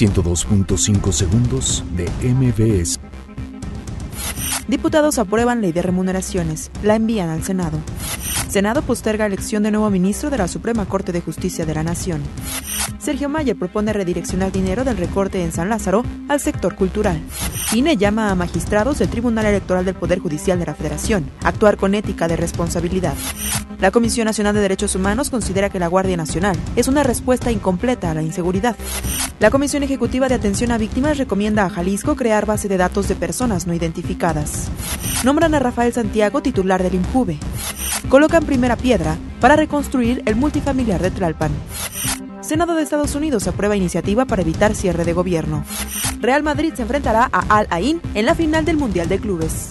102.5 segundos de MBS. Diputados aprueban ley de remuneraciones. La envían al Senado. Senado posterga elección de nuevo ministro de la Suprema Corte de Justicia de la Nación. Sergio Mayer propone redireccionar dinero del recorte en San Lázaro al sector cultural. INE llama a magistrados del Tribunal Electoral del Poder Judicial de la Federación actuar con ética de responsabilidad. La Comisión Nacional de Derechos Humanos considera que la Guardia Nacional es una respuesta incompleta a la inseguridad. La Comisión Ejecutiva de Atención a Víctimas recomienda a Jalisco crear base de datos de personas no identificadas. Nombran a Rafael Santiago titular del INJUVE. Colocan primera piedra para reconstruir el multifamiliar de Tlalpan. Senado de Estados Unidos aprueba iniciativa para evitar cierre de gobierno. Real Madrid se enfrentará a Al Ain en la final del Mundial de Clubes.